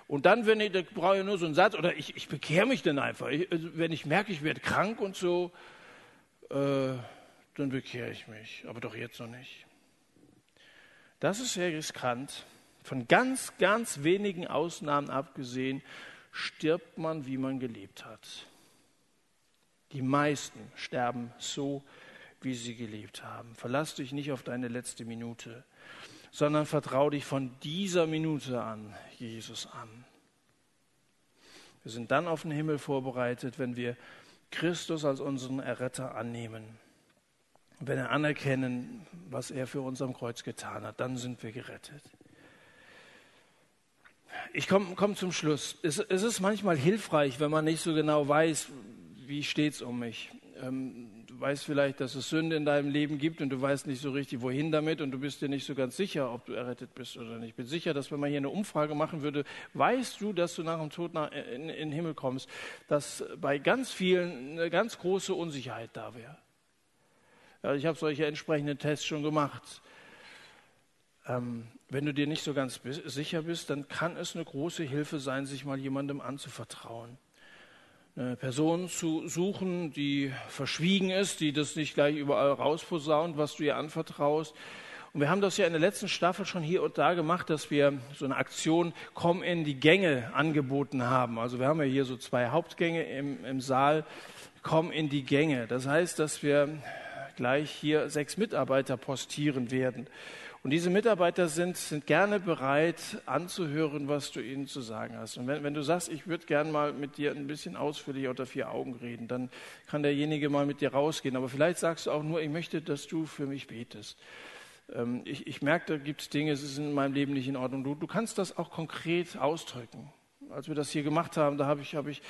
Und dann, wenn ich, da brauche ich nur so einen Satz, oder ich, ich bekehre mich dann einfach. Ich, also wenn ich merke, ich werde krank und so, äh, dann bekehre ich mich, aber doch jetzt noch nicht. Das ist sehr riskant. Von ganz, ganz wenigen Ausnahmen abgesehen, stirbt man, wie man gelebt hat. Die meisten sterben so, wie sie gelebt haben. Verlass dich nicht auf deine letzte Minute, sondern vertrau dich von dieser Minute an Jesus an. Wir sind dann auf den Himmel vorbereitet, wenn wir Christus als unseren Erretter annehmen. Wenn wir anerkennen, was er für uns am Kreuz getan hat, dann sind wir gerettet. Ich komme komm zum Schluss. Es, es, ist manchmal hilfreich, wenn man nicht so genau weiß, wie steht es um mich. Ähm, du weißt vielleicht, dass es Sünde in deinem Leben gibt und du weißt nicht so richtig, wohin damit und du bist dir nicht so ganz sicher, ob du errettet bist oder nicht. Ich bin sicher, dass wenn man hier eine Umfrage machen würde, weißt du, dass du nach dem Tod nach, in, in den Himmel kommst, dass bei ganz vielen eine ganz große Unsicherheit da wäre. Ja, ich habe solche entsprechenden Tests schon gemacht. Ähm, wenn du dir nicht so ganz sicher bist, dann kann es eine große Hilfe sein, sich mal jemandem anzuvertrauen. Eine Person zu suchen, die verschwiegen ist, die das nicht gleich überall rausposaunt, was du ihr anvertraust. Und wir haben das ja in der letzten Staffel schon hier und da gemacht, dass wir so eine Aktion Komm in die Gänge angeboten haben. Also wir haben ja hier so zwei Hauptgänge im, im Saal. Komm in die Gänge. Das heißt, dass wir gleich hier sechs Mitarbeiter postieren werden. Und diese Mitarbeiter sind, sind gerne bereit anzuhören, was du ihnen zu sagen hast. Und wenn, wenn du sagst, ich würde gern mal mit dir ein bisschen ausführlicher unter vier Augen reden, dann kann derjenige mal mit dir rausgehen. Aber vielleicht sagst du auch nur, ich möchte, dass du für mich betest. Ähm, ich, ich merke, da gibt es Dinge, es ist in meinem Leben nicht in Ordnung. Du, du kannst das auch konkret ausdrücken als wir das hier gemacht haben, da habe ich, habe ich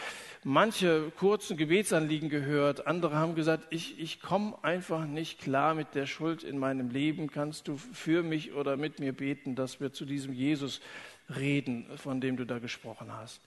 manche kurzen Gebetsanliegen gehört. Andere haben gesagt, ich, ich komme einfach nicht klar mit der Schuld in meinem Leben. Kannst du für mich oder mit mir beten, dass wir zu diesem Jesus reden, von dem du da gesprochen hast?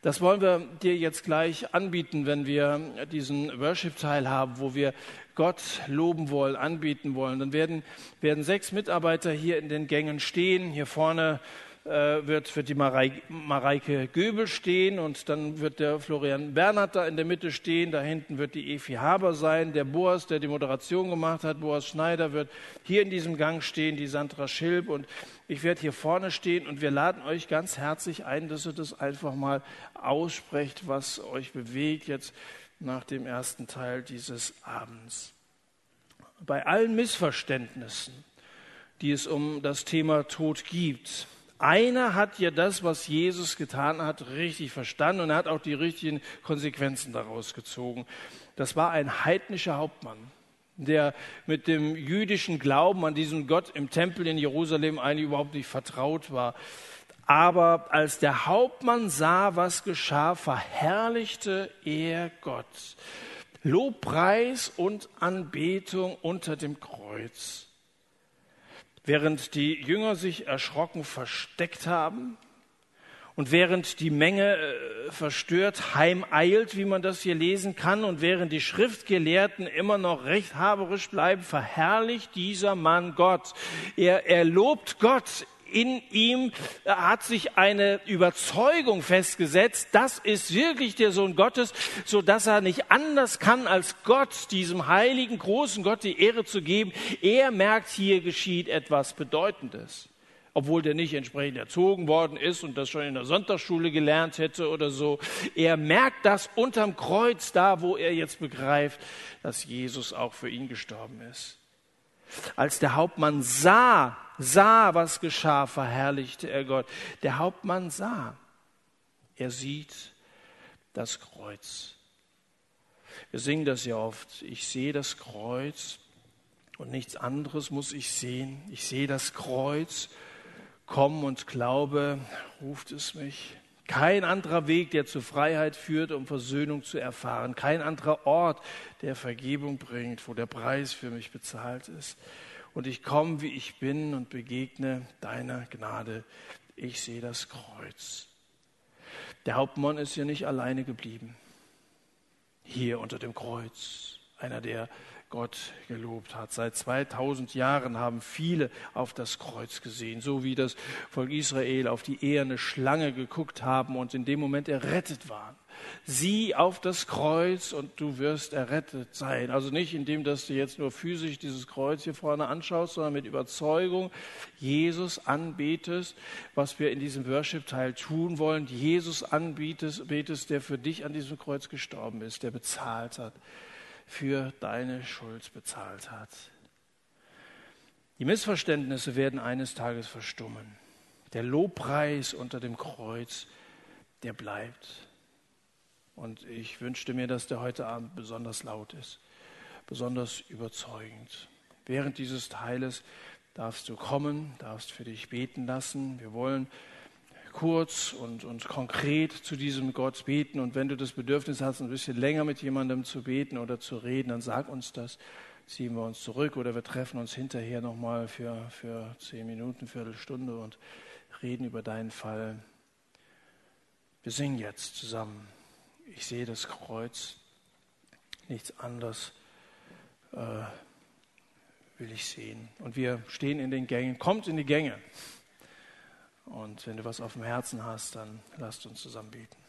Das wollen wir dir jetzt gleich anbieten, wenn wir diesen Worship-Teil haben, wo wir Gott loben wollen, anbieten wollen. Dann werden, werden sechs Mitarbeiter hier in den Gängen stehen. Hier vorne wird, wird die Mareike Göbel stehen und dann wird der Florian Bernhard da in der Mitte stehen. Da hinten wird die Efi Haber sein. Der Boas, der die Moderation gemacht hat, Boas Schneider, wird hier in diesem Gang stehen, die Sandra Schilb und ich werde hier vorne stehen und wir laden euch ganz herzlich ein, dass ihr das einfach mal aussprecht, was euch bewegt jetzt nach dem ersten Teil dieses Abends. Bei allen Missverständnissen, die es um das Thema Tod gibt, einer hat ja das, was Jesus getan hat, richtig verstanden und er hat auch die richtigen Konsequenzen daraus gezogen. Das war ein heidnischer Hauptmann, der mit dem jüdischen Glauben an diesen Gott im Tempel in Jerusalem eigentlich überhaupt nicht vertraut war. Aber als der Hauptmann sah, was geschah, verherrlichte er Gott. Lobpreis und Anbetung unter dem Kreuz. Während die Jünger sich erschrocken versteckt haben und während die Menge äh, verstört heimeilt, wie man das hier lesen kann, und während die Schriftgelehrten immer noch rechthaberisch bleiben, verherrlicht dieser Mann Gott. Er, er lobt Gott in ihm hat sich eine Überzeugung festgesetzt, das ist wirklich der Sohn Gottes, so dass er nicht anders kann, als Gott, diesem heiligen, großen Gott, die Ehre zu geben. Er merkt, hier geschieht etwas Bedeutendes. Obwohl der nicht entsprechend erzogen worden ist und das schon in der Sonntagsschule gelernt hätte oder so. Er merkt das unterm Kreuz, da wo er jetzt begreift, dass Jesus auch für ihn gestorben ist. Als der Hauptmann sah, sah, was geschah, verherrlichte er Gott. Der Hauptmann sah. Er sieht das Kreuz. Wir singen das ja oft. Ich sehe das Kreuz und nichts anderes muss ich sehen. Ich sehe das Kreuz. Komm und glaube, ruft es mich. Kein anderer Weg, der zur Freiheit führt, um Versöhnung zu erfahren. Kein anderer Ort, der Vergebung bringt, wo der Preis für mich bezahlt ist. Und ich komme, wie ich bin und begegne deiner Gnade. Ich sehe das Kreuz. Der Hauptmann ist ja nicht alleine geblieben. Hier unter dem Kreuz. Einer, der Gott gelobt hat. Seit 2000 Jahren haben viele auf das Kreuz gesehen, so wie das Volk Israel auf die eherne Schlange geguckt haben und in dem Moment errettet waren. Sieh auf das Kreuz und du wirst errettet sein. Also nicht indem, dass du jetzt nur physisch dieses Kreuz hier vorne anschaust, sondern mit Überzeugung Jesus anbetest, was wir in diesem Worship-Teil tun wollen. Jesus anbietest, betest, der für dich an diesem Kreuz gestorben ist, der bezahlt hat für deine Schuld bezahlt hat. Die Missverständnisse werden eines Tages verstummen. Der Lobpreis unter dem Kreuz, der bleibt. Und ich wünschte mir, dass der heute Abend besonders laut ist, besonders überzeugend. Während dieses Teiles darfst du kommen, darfst für dich beten lassen. Wir wollen kurz und, und konkret zu diesem Gott beten. Und wenn du das Bedürfnis hast, ein bisschen länger mit jemandem zu beten oder zu reden, dann sag uns das. Ziehen wir uns zurück oder wir treffen uns hinterher nochmal für, für zehn Minuten, Viertelstunde und reden über deinen Fall. Wir singen jetzt zusammen. Ich sehe das Kreuz, nichts anderes äh, will ich sehen. Und wir stehen in den Gängen. Kommt in die Gänge. Und wenn du was auf dem Herzen hast, dann lasst uns zusammen beten.